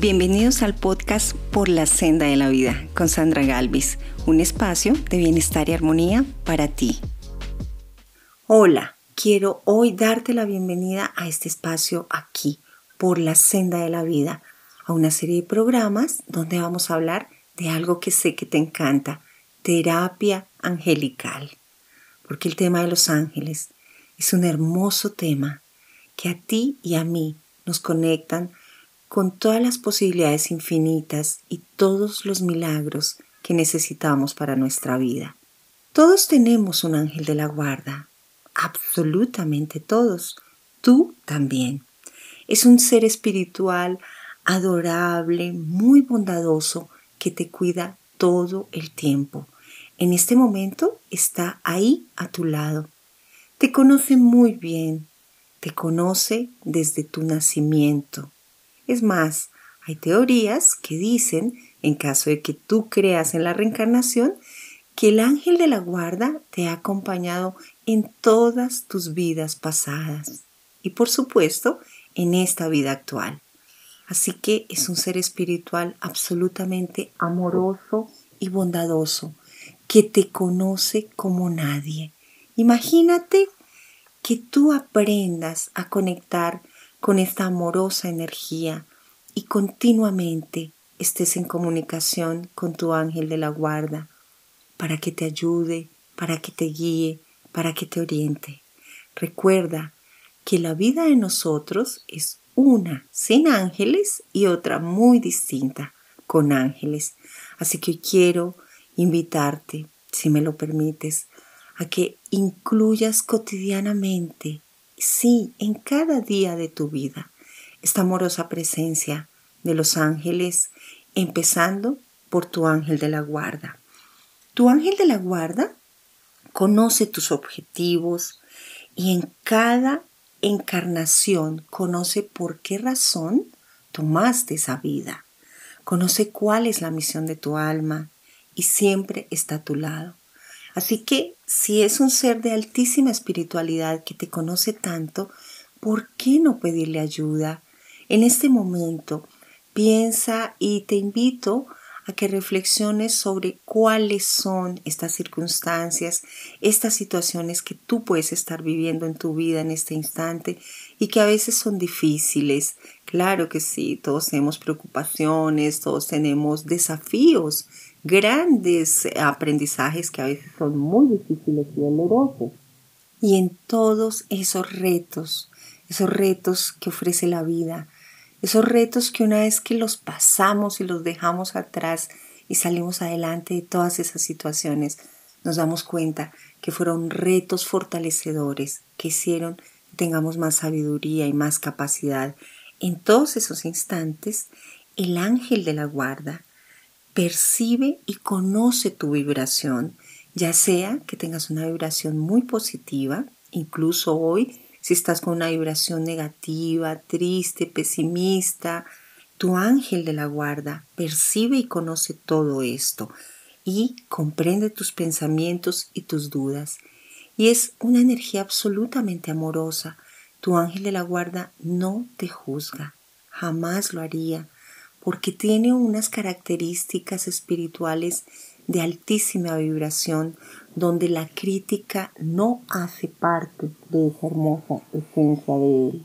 Bienvenidos al podcast Por la Senda de la Vida con Sandra Galvis, un espacio de bienestar y armonía para ti. Hola, quiero hoy darte la bienvenida a este espacio aquí, Por la Senda de la Vida, a una serie de programas donde vamos a hablar de algo que sé que te encanta, terapia angelical. Porque el tema de los ángeles es un hermoso tema que a ti y a mí nos conectan con todas las posibilidades infinitas y todos los milagros que necesitamos para nuestra vida. Todos tenemos un ángel de la guarda, absolutamente todos, tú también. Es un ser espiritual adorable, muy bondadoso, que te cuida todo el tiempo. En este momento está ahí a tu lado. Te conoce muy bien, te conoce desde tu nacimiento es más, hay teorías que dicen, en caso de que tú creas en la reencarnación, que el ángel de la guarda te ha acompañado en todas tus vidas pasadas y por supuesto en esta vida actual. Así que es un ser espiritual absolutamente amoroso y bondadoso que te conoce como nadie. Imagínate que tú aprendas a conectar con esta amorosa energía y continuamente estés en comunicación con tu ángel de la guarda para que te ayude, para que te guíe, para que te oriente. Recuerda que la vida de nosotros es una sin ángeles y otra muy distinta con ángeles. Así que quiero invitarte, si me lo permites, a que incluyas cotidianamente sí, en cada día de tu vida, esta amorosa presencia de los ángeles, empezando por tu ángel de la guarda. Tu ángel de la guarda conoce tus objetivos y en cada encarnación conoce por qué razón tomaste esa vida, conoce cuál es la misión de tu alma y siempre está a tu lado. Así que si es un ser de altísima espiritualidad que te conoce tanto, ¿por qué no pedirle ayuda? En este momento, piensa y te invito a que reflexiones sobre cuáles son estas circunstancias, estas situaciones que tú puedes estar viviendo en tu vida en este instante y que a veces son difíciles. Claro que sí, todos tenemos preocupaciones, todos tenemos desafíos grandes aprendizajes que a veces son muy difíciles y dolorosos. Y en todos esos retos, esos retos que ofrece la vida, esos retos que una vez que los pasamos y los dejamos atrás y salimos adelante de todas esas situaciones, nos damos cuenta que fueron retos fortalecedores que hicieron que tengamos más sabiduría y más capacidad. En todos esos instantes, el ángel de la guarda percibe y conoce tu vibración, ya sea que tengas una vibración muy positiva, incluso hoy, si estás con una vibración negativa, triste, pesimista, tu ángel de la guarda percibe y conoce todo esto y comprende tus pensamientos y tus dudas. Y es una energía absolutamente amorosa. Tu ángel de la guarda no te juzga, jamás lo haría porque tiene unas características espirituales de altísima vibración donde la crítica no hace parte de esa hermosa esencia de él.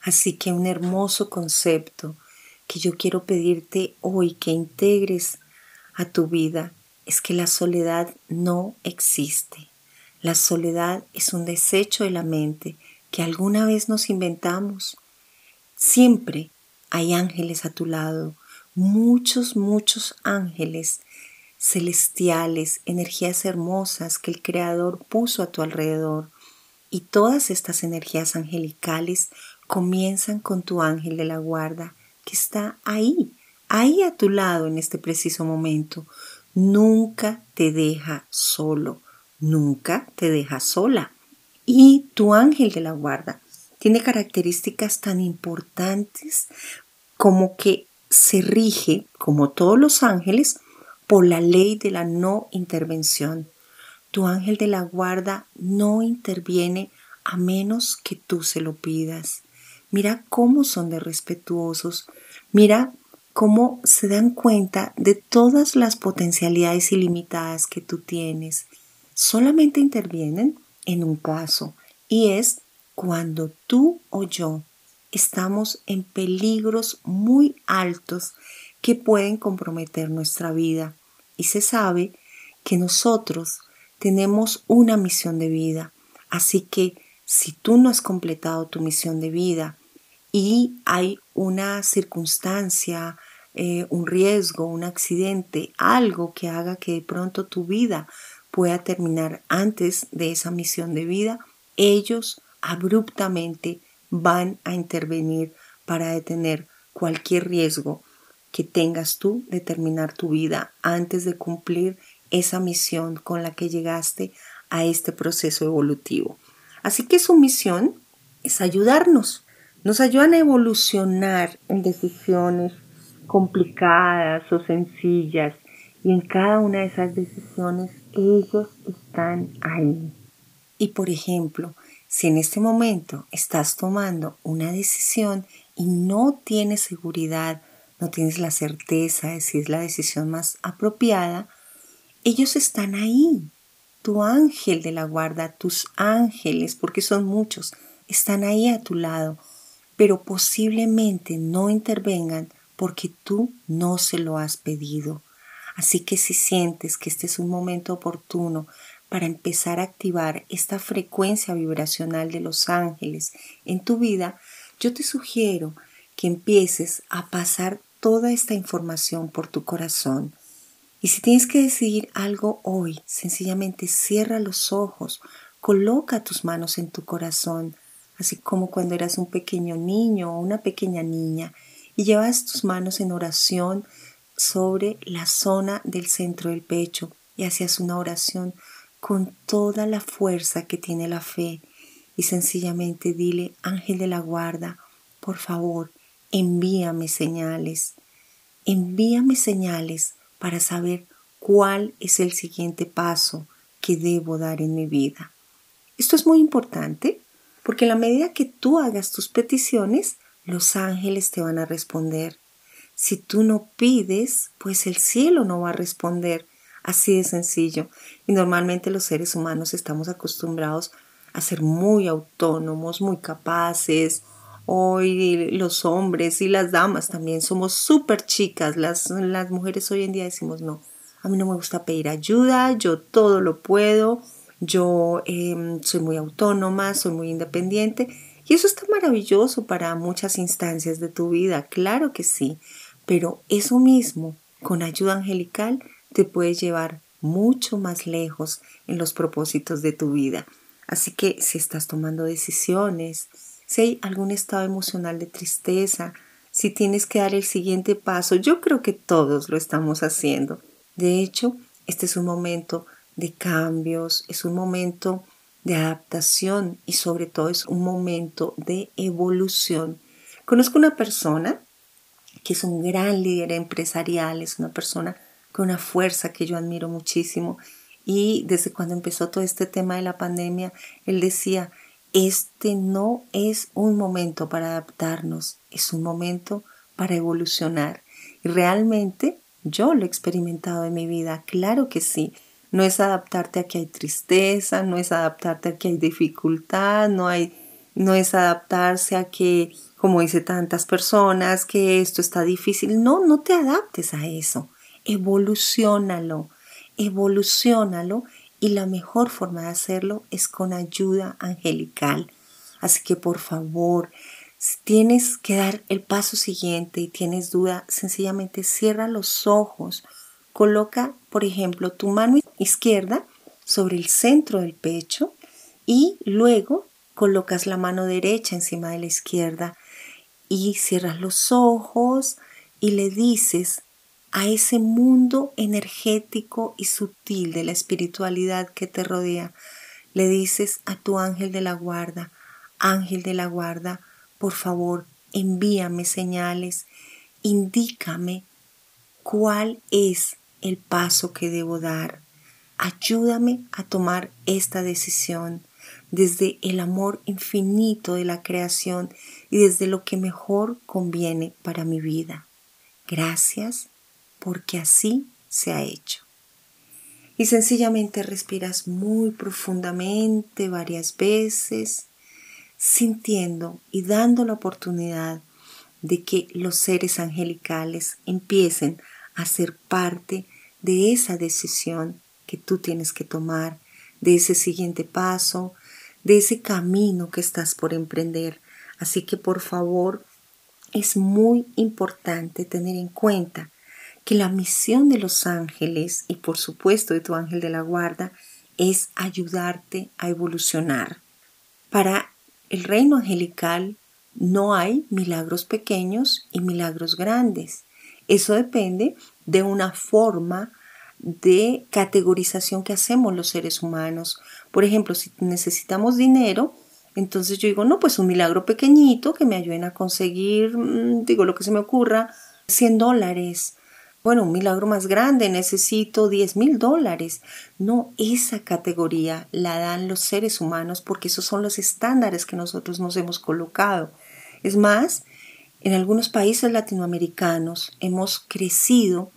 Así que un hermoso concepto que yo quiero pedirte hoy que integres a tu vida es que la soledad no existe. La soledad es un desecho de la mente que alguna vez nos inventamos. Siempre hay ángeles a tu lado, muchos, muchos ángeles celestiales, energías hermosas que el Creador puso a tu alrededor. Y todas estas energías angelicales comienzan con tu ángel de la guarda, que está ahí, ahí a tu lado en este preciso momento. Nunca te deja solo, nunca te deja sola. Y tu ángel de la guarda tiene características tan importantes como que se rige, como todos los ángeles, por la ley de la no intervención. Tu ángel de la guarda no interviene a menos que tú se lo pidas. Mira cómo son de respetuosos. Mira cómo se dan cuenta de todas las potencialidades ilimitadas que tú tienes. Solamente intervienen en un caso y es cuando tú o yo estamos en peligros muy altos que pueden comprometer nuestra vida. Y se sabe que nosotros tenemos una misión de vida. Así que si tú no has completado tu misión de vida y hay una circunstancia, eh, un riesgo, un accidente, algo que haga que de pronto tu vida pueda terminar antes de esa misión de vida, ellos abruptamente van a intervenir para detener cualquier riesgo que tengas tú de terminar tu vida antes de cumplir esa misión con la que llegaste a este proceso evolutivo. Así que su misión es ayudarnos. Nos ayudan a evolucionar en decisiones complicadas o sencillas y en cada una de esas decisiones ellos están ahí. Y por ejemplo, si en este momento estás tomando una decisión y no tienes seguridad, no tienes la certeza de si es la decisión más apropiada, ellos están ahí. Tu ángel de la guarda, tus ángeles, porque son muchos, están ahí a tu lado, pero posiblemente no intervengan porque tú no se lo has pedido. Así que si sientes que este es un momento oportuno para empezar a activar esta frecuencia vibracional de los ángeles en tu vida, yo te sugiero que empieces a pasar toda esta información por tu corazón. Y si tienes que decidir algo hoy, sencillamente cierra los ojos, coloca tus manos en tu corazón, así como cuando eras un pequeño niño o una pequeña niña, y llevas tus manos en oración sobre la zona del centro del pecho y hacías una oración con toda la fuerza que tiene la fe y sencillamente dile, ángel de la guarda, por favor, envíame señales, envíame señales para saber cuál es el siguiente paso que debo dar en mi vida. Esto es muy importante porque a la medida que tú hagas tus peticiones, los ángeles te van a responder. Si tú no pides, pues el cielo no va a responder. Así de sencillo. Y normalmente los seres humanos estamos acostumbrados a ser muy autónomos, muy capaces. Hoy los hombres y las damas también somos súper chicas. Las, las mujeres hoy en día decimos, no, a mí no me gusta pedir ayuda, yo todo lo puedo, yo em, soy muy autónoma, soy muy independiente. Y eso está maravilloso para muchas instancias de tu vida, claro que sí. Pero eso mismo, con ayuda angelical, te puede llevar mucho más lejos en los propósitos de tu vida. Así que si estás tomando decisiones, si hay algún estado emocional de tristeza, si tienes que dar el siguiente paso, yo creo que todos lo estamos haciendo. De hecho, este es un momento de cambios, es un momento de adaptación y sobre todo es un momento de evolución. Conozco una persona que es un gran líder empresarial, es una persona con una fuerza que yo admiro muchísimo. Y desde cuando empezó todo este tema de la pandemia, él decía, este no es un momento para adaptarnos, es un momento para evolucionar. Y realmente yo lo he experimentado en mi vida, claro que sí. No es adaptarte a que hay tristeza, no es adaptarte a que hay dificultad, no hay no es adaptarse a que, como dice tantas personas, que esto está difícil. No, no te adaptes a eso evolucionalo, evolucionalo y la mejor forma de hacerlo es con ayuda angelical. Así que por favor, si tienes que dar el paso siguiente y tienes duda, sencillamente cierra los ojos, coloca, por ejemplo, tu mano izquierda sobre el centro del pecho y luego colocas la mano derecha encima de la izquierda y cierras los ojos y le dices a ese mundo energético y sutil de la espiritualidad que te rodea. Le dices a tu ángel de la guarda, ángel de la guarda, por favor, envíame señales, indícame cuál es el paso que debo dar. Ayúdame a tomar esta decisión desde el amor infinito de la creación y desde lo que mejor conviene para mi vida. gracias porque así se ha hecho. Y sencillamente respiras muy profundamente varias veces, sintiendo y dando la oportunidad de que los seres angelicales empiecen a ser parte de esa decisión que tú tienes que tomar, de ese siguiente paso, de ese camino que estás por emprender. Así que por favor, es muy importante tener en cuenta que la misión de los ángeles y por supuesto de tu ángel de la guarda es ayudarte a evolucionar. Para el reino angelical no hay milagros pequeños y milagros grandes. Eso depende de una forma de categorización que hacemos los seres humanos. Por ejemplo, si necesitamos dinero, entonces yo digo, no, pues un milagro pequeñito que me ayuden a conseguir, mm, digo lo que se me ocurra, 100 dólares. Bueno, un milagro más grande, necesito 10 mil dólares. No, esa categoría la dan los seres humanos porque esos son los estándares que nosotros nos hemos colocado. Es más, en algunos países latinoamericanos hemos crecido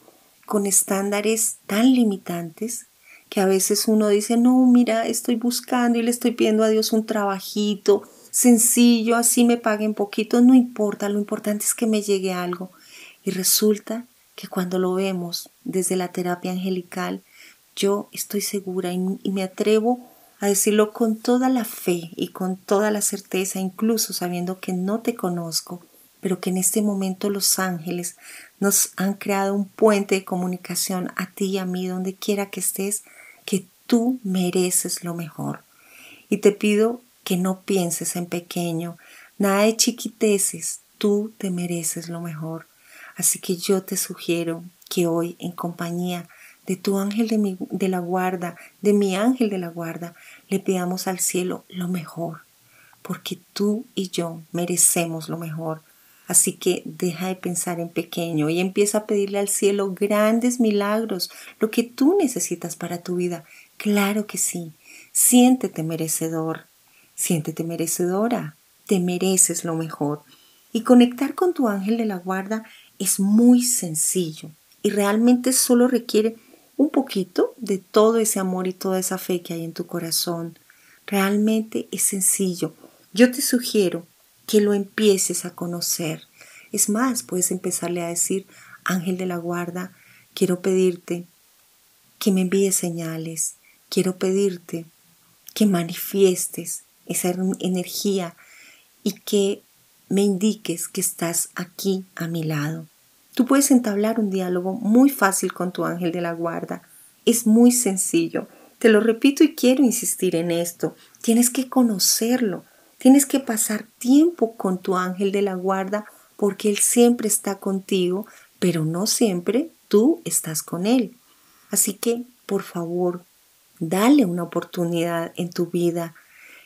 con estándares tan limitantes que a veces uno dice, no, mira, estoy buscando y le estoy pidiendo a Dios un trabajito sencillo, así me paguen poquito, no importa, lo importante es que me llegue algo. Y resulta que cuando lo vemos desde la terapia angelical, yo estoy segura y, me atrevo a decirlo con toda la fe y con toda la certeza, incluso sabiendo que no te conozco, pero que en este momento los ángeles nos han creado un puente de comunicación a ti y a mí, donde quiera que estés, que tú mereces lo mejor. Y te pido que no pienses en pequeño, nada de chiquiteces, tú te mereces lo mejor. Así que yo te sugiero que hoy, en compañía de tu ángel de, la guarda, de mi ángel de la guarda, le pidamos al cielo lo mejor, porque tú y yo merecemos lo mejor Así que deja de pensar en pequeño y empieza a pedirle al cielo grandes milagros, lo que tú necesitas para tu vida. Claro que sí. Siéntete merecedor. Siéntete merecedora. Te mereces lo mejor. Y conectar con tu ángel de la guarda es muy sencillo y realmente solo requiere un poquito de todo ese amor y toda esa fe que hay en tu corazón. Realmente es sencillo. Yo te sugiero que lo empieces a conocer. Es más, puedes empezarle a decir, ángel de la guarda, quiero pedirte que me envíes señales, quiero pedirte que manifiestes esa energía y que me indiques que estás aquí a mi lado. Tú puedes entablar un diálogo muy fácil con tu ángel de la guarda. Es muy sencillo. Te lo repito y quiero insistir en esto. Tienes que conocerlo. Tienes que pasar tiempo con tu ángel de la guarda porque él siempre está contigo, pero no siempre tú estás con él. Así que, por favor, dale una oportunidad en tu vida.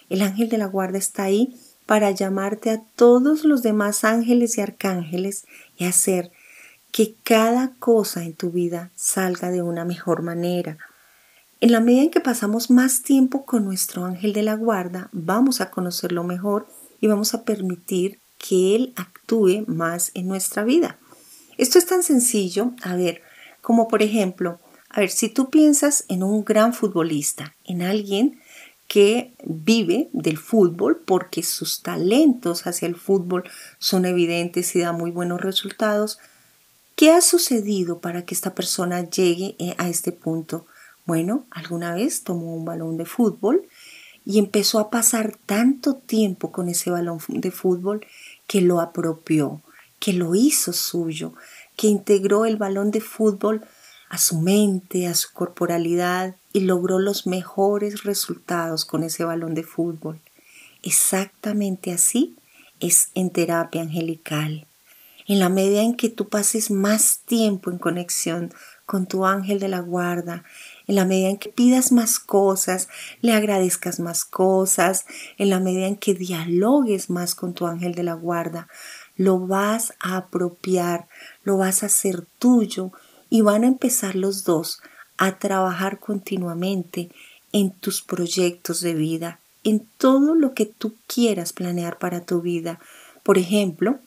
El ángel de la guarda está ahí para llamarte a todos los demás ángeles y arcángeles y hacer que cada cosa en tu vida salga de una mejor manera. En la medida en que pasamos más tiempo con nuestro ángel de la guarda, vamos a conocerlo mejor y vamos a permitir que él actúe más en nuestra vida. Esto es tan sencillo, a ver, como por ejemplo, a ver, si tú piensas en un gran futbolista, en alguien que vive del fútbol porque sus talentos hacia el fútbol son evidentes y da muy buenos resultados, ¿qué ha sucedido para que esta persona llegue eh, a este punto? Bueno, alguna vez tomó un balón de fútbol y empezó a pasar tanto tiempo con ese balón de fútbol que lo apropió, que lo hizo suyo, que integró el balón de fútbol a su mente, a su corporalidad y logró los mejores resultados con ese balón de fútbol. Exactamente así es en terapia angelical. En la medida en que tú pases más tiempo en conexión con tu ángel de la guarda, en la medida en que pidas más cosas, le agradezcas más cosas, en la medida en que dialogues más con tu ángel de la guarda, lo vas a apropiar, lo vas a hacer tuyo y van a empezar los dos a trabajar continuamente en tus proyectos de vida, en todo lo que tú quieras planear para tu vida. Por ejemplo,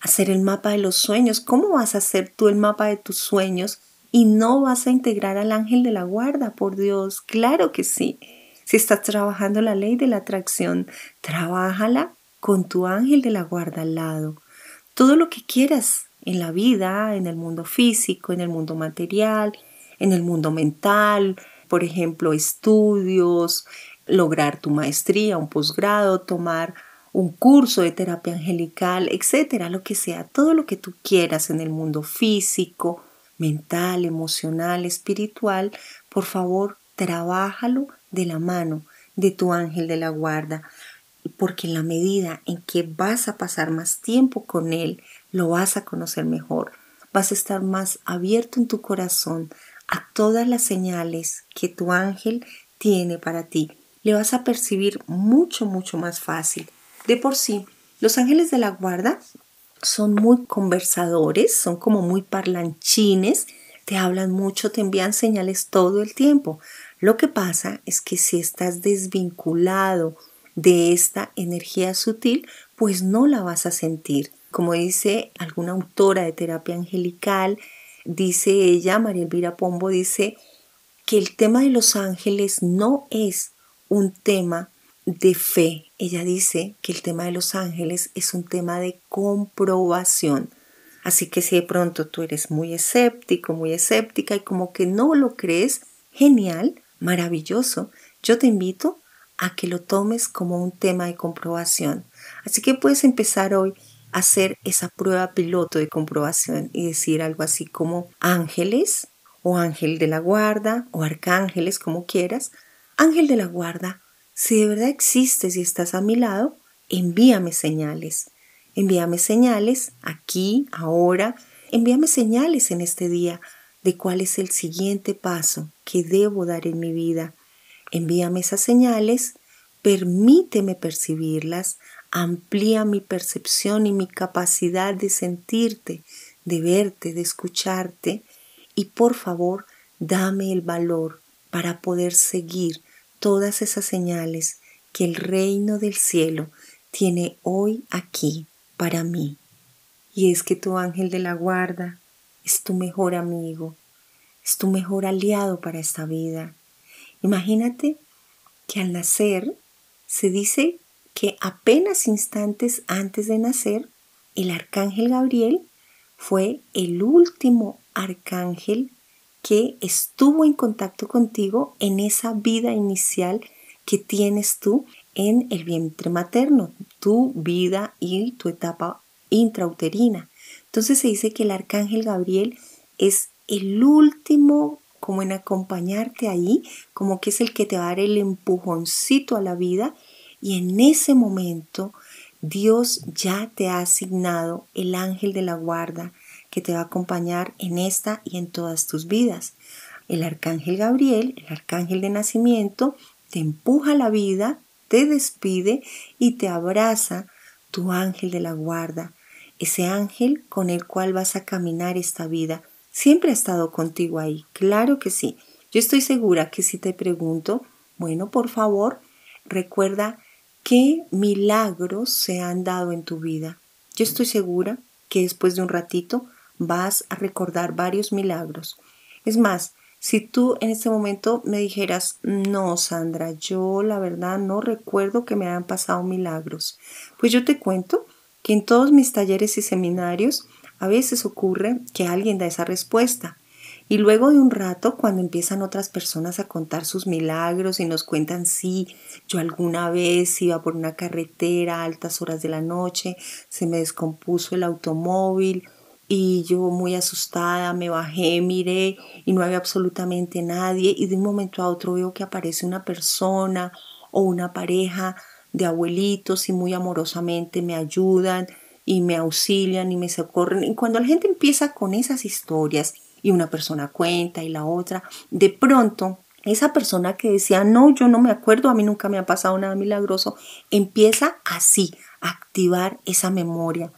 hacer el mapa de los sueños. ¿Cómo vas a hacer tú el mapa de tus sueños y no vas a integrar al ángel de la guarda? Por Dios, claro que sí. Si estás trabajando la ley de la atracción, trabájala con tu ángel de la guarda al lado. Todo lo que quieras en la vida, en el mundo físico, en el mundo material, en el mundo mental, por ejemplo, estudios, lograr tu maestría, un posgrado, tomar un curso de terapia angelical, etcétera, lo que sea, todo lo que tú quieras en el mundo físico, mental, emocional, espiritual, por favor, trabájalo de la mano de tu ángel de la guarda, porque en la medida en que vas a pasar más tiempo con él, lo vas a conocer mejor, vas a estar más abierto en tu corazón a todas las señales que tu ángel tiene para ti. Le vas a percibir mucho, mucho más fácil. De por sí, los ángeles de la guarda son muy conversadores, son como muy parlanchines, te hablan mucho, te envían señales todo el tiempo. Lo que pasa es que si estás desvinculado de esta energía sutil, pues no la vas a sentir. Como dice alguna autora de terapia angelical, dice ella, María Elvira Pombo, dice que el tema de los ángeles no es un tema de fe. Ella dice que el tema de los ángeles es un tema de comprobación. Así que si de pronto tú eres muy escéptico, muy escéptica y como que no lo crees, genial, maravilloso, yo te invito a que lo tomes como un tema de comprobación. Así que puedes empezar hoy hacer esa prueba piloto de comprobación y decir algo así como ángeles o ángel de la guarda o arcángeles como quieras. Ángel de la guarda, si de verdad existes y estás a mi lado, envíame señales. Envíame señales aquí, ahora. Envíame señales en este día de cuál es el siguiente paso que debo dar en mi vida. Envíame esas señales, permíteme percibirlas, amplía mi percepción y mi capacidad de sentirte, de verte, de escucharte y por favor dame el valor para poder seguir todas esas señales que el reino del cielo tiene hoy aquí para mí. Y es que tu ángel de la guarda es tu mejor amigo, es tu mejor aliado para esta vida. Imagínate que al nacer se dice que apenas instantes antes de nacer, el arcángel Gabriel fue el último arcángel que estuvo en contacto contigo en esa vida inicial que tienes tú en el vientre materno, tu vida y tu etapa intrauterina. Entonces se dice que el arcángel Gabriel es el último como en acompañarte ahí, como que es el que te va a dar el empujoncito a la vida y en ese momento Dios ya te ha asignado el ángel de la guarda que te va a acompañar en esta y en todas tus vidas. El arcángel Gabriel, el arcángel de nacimiento, te empuja a la vida, te despide y te abraza tu ángel de la guarda, ese ángel con el cual vas a caminar esta vida. Siempre ha estado contigo ahí, claro que sí. Yo estoy segura que si te pregunto, bueno, por favor, recuerda qué milagros se han dado en tu vida. Yo estoy segura que después de un ratito vas a recordar varios milagros. Es más, si tú en este momento me dijeras, no, Sandra, yo la verdad no recuerdo que me hayan pasado milagros, pues yo te cuento que en todos mis talleres y seminarios a veces ocurre que alguien da esa respuesta. Y luego de un rato, cuando empiezan otras personas a contar sus milagros y nos cuentan, sí, yo alguna vez iba por una carretera a altas horas de la noche, se me descompuso el automóvil y yo muy asustada me bajé, miré y no había absolutamente nadie y de un momento a otro veo que aparece una persona o una pareja de abuelitos y muy amorosamente me ayudan y me auxilian y me socorren. Y cuando la gente empieza con esas historias y una persona cuenta y la otra, de pronto esa persona que decía, no, yo no me acuerdo, a mí nunca me ha pasado nada milagroso, empieza así a activar esa memoria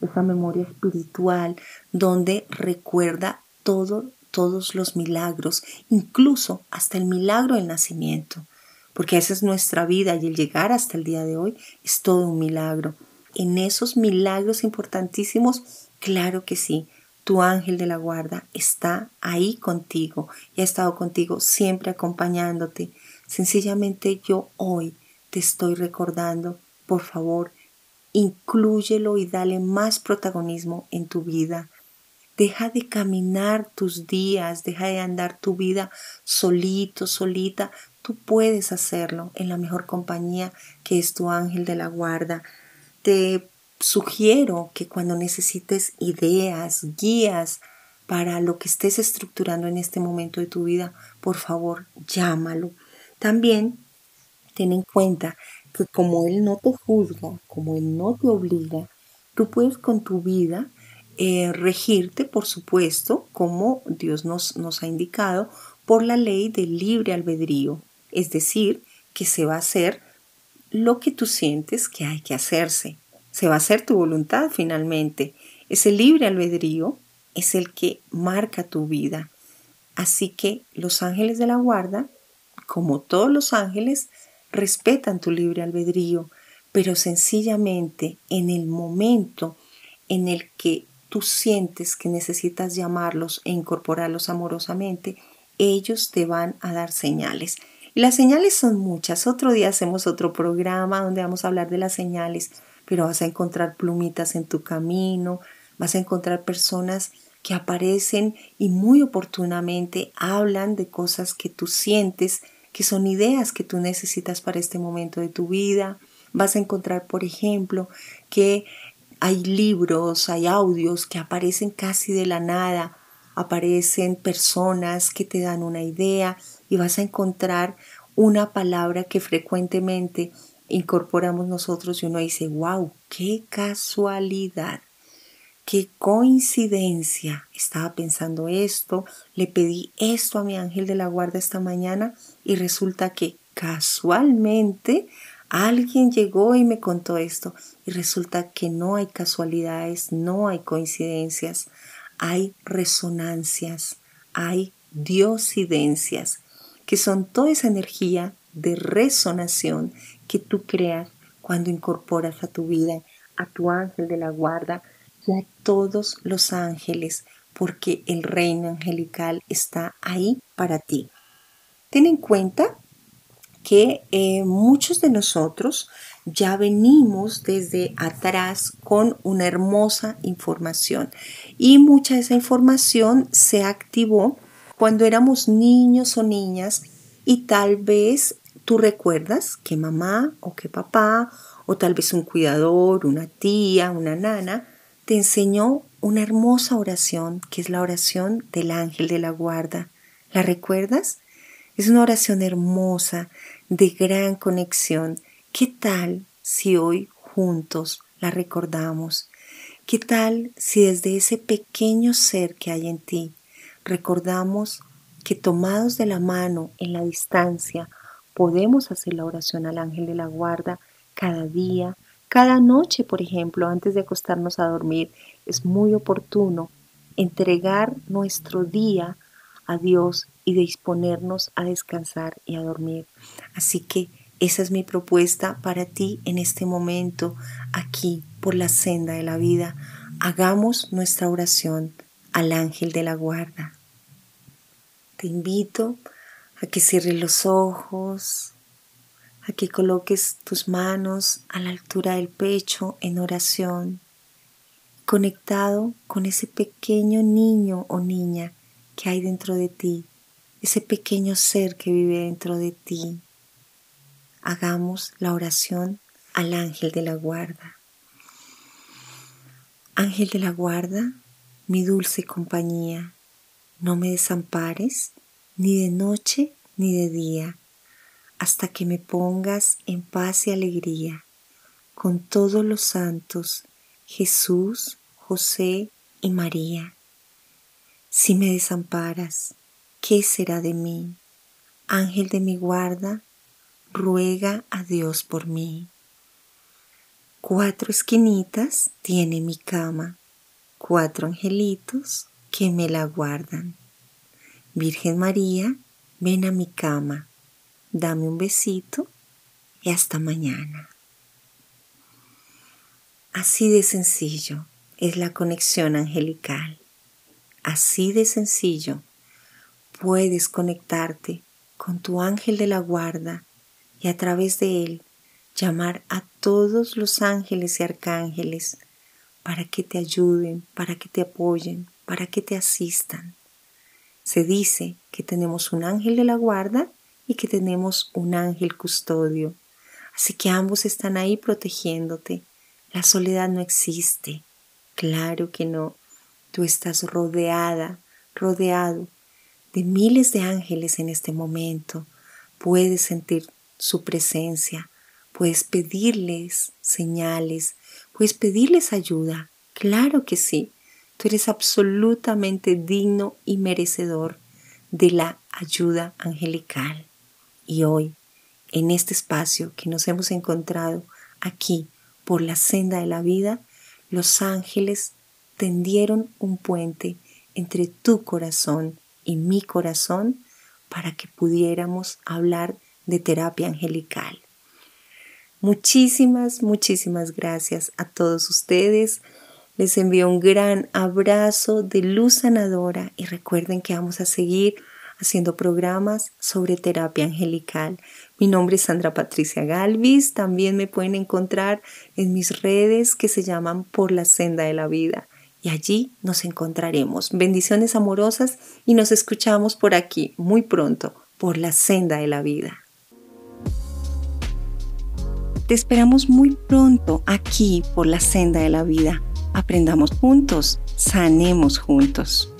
esa memoria espiritual donde recuerda todo, todos los milagros, incluso hasta el milagro del nacimiento, porque esa es nuestra vida y el llegar hasta el día de hoy es todo un milagro. en esos milagros importantísimos? Claro que sí. Tu ángel de la guarda está ahí contigo y ha estado contigo siempre acompañándote. Sencillamente yo hoy te estoy recordando, por favor, inclúyelo y dale más protagonismo en tu vida. Deja de caminar tus días, deja de andar tu vida solito, solita. Tú puedes hacerlo en la mejor compañía que es tu ángel de la guarda. Te sugiero que cuando necesites ideas, guías para lo que estés estructurando en este momento de tu vida, por favor, llámalo. También ten en cuenta que como Él no te juzga, como Él no te obliga, tú puedes con tu vida eh, regirte, por supuesto, como Dios nos, nos ha indicado, por la ley del libre albedrío. Es decir, que se va a hacer lo que tú sientes que hay que hacerse. Se va a hacer tu voluntad finalmente. Ese libre albedrío es el que marca tu vida. Así que los ángeles de la guarda, como todos los ángeles, respetan tu libre albedrío, pero sencillamente en el momento en el que tú sientes que necesitas llamarlos e incorporarlos amorosamente, ellos te van a dar señales. Y las señales son muchas. Otro día hacemos otro programa donde vamos a hablar de las señales, pero vas a encontrar plumitas en tu camino, vas a encontrar personas que aparecen y muy oportunamente hablan de cosas que tú sientes, que son ideas que tú necesitas para este momento de tu vida. Vas a encontrar, por ejemplo, que hay libros, hay audios que aparecen casi de la nada, aparecen personas que te dan una idea y vas a encontrar una palabra que frecuentemente incorporamos nosotros y uno dice, wow, qué casualidad, qué coincidencia. Estaba pensando esto, le pedí esto a mi ángel de la guarda esta mañana y resulta que casualmente Alguien llegó y me contó esto y resulta que no hay casualidades, no hay coincidencias, hay resonancias, hay diosidencias, que son toda esa energía de resonación que tú creas cuando incorporas a tu vida a tu ángel de la guarda y a todos los ángeles, porque el reino angelical está ahí para ti. Ten en cuenta que eh, muchos de nosotros ya venimos desde atrás con una hermosa información y mucha de esa información se activó cuando éramos niños o niñas y tal vez tú recuerdas que mamá o que papá o tal vez un cuidador, una tía, una nana te enseñó una hermosa oración que es la oración del ángel de la guarda. ¿La recuerdas? Es una oración hermosa de gran conexión. ¿Qué tal si hoy juntos la recordamos? ¿Qué tal si desde ese pequeño ser que hay en ti recordamos que tomados de la mano en la distancia podemos hacer la oración al ángel de la guarda cada día, cada noche, por ejemplo, antes de acostarnos a dormir? Es muy oportuno entregar nuestro día a Dios y disponernos a descansar y a dormir. Así que esa es mi propuesta para ti en este momento, aquí por la senda de la vida. Hagamos nuestra oración al ángel de la guarda. Te invito a que cierres los ojos, a que coloques tus manos a la altura del pecho en oración, conectado con ese pequeño niño o niña que hay dentro de ti, ese pequeño ser que vive dentro de ti. Hagamos la oración al ángel de la guarda. Ángel de la guarda, mi dulce compañía, no me desampares ni de noche ni de día, hasta que me pongas en paz y alegría con todos los santos, Jesús, José y María. Si me desamparas, ¿qué será de mí? Ángel de mi guarda, ruega a Dios por mí. Cuatro esquinitas tiene mi cama, cuatro angelitos que me la guardan. Virgen María, ven a mi cama, dame un besito y hasta mañana. Así de sencillo es la conexión angelical. Así de sencillo puedes conectarte con tu ángel de la guarda y a través de él llamar a todos los ángeles y arcángeles para que te ayuden, para que te apoyen, para que te asistan. Se dice que tenemos un ángel de la guarda y que tenemos un ángel custodio. Así que ambos están ahí protegiéndote. La soledad no existe. Claro que no. Tú estás rodeada, rodeado de miles de ángeles en este momento. Puedes sentir su presencia, puedes pedirles señales, puedes pedirles ayuda. Claro que sí. Tú eres absolutamente digno y merecedor de la ayuda angelical. Y hoy, en este espacio que nos hemos encontrado aquí por la senda de la vida, los ángeles tendieron un puente entre tu corazón y mi corazón para que pudiéramos hablar de terapia angelical. Muchísimas, muchísimas gracias a todos ustedes. Les envío un gran abrazo de luz sanadora y recuerden que vamos a seguir haciendo programas sobre terapia angelical. Mi nombre es Sandra Patricia Galvis. También me pueden encontrar en mis redes que se llaman Por la Senda de la Vida. Y allí nos encontraremos. Bendiciones amorosas y nos escuchamos por aquí muy pronto, por la Senda de la Vida. Te esperamos muy pronto aquí por la Senda de la Vida. Aprendamos juntos, sanemos juntos.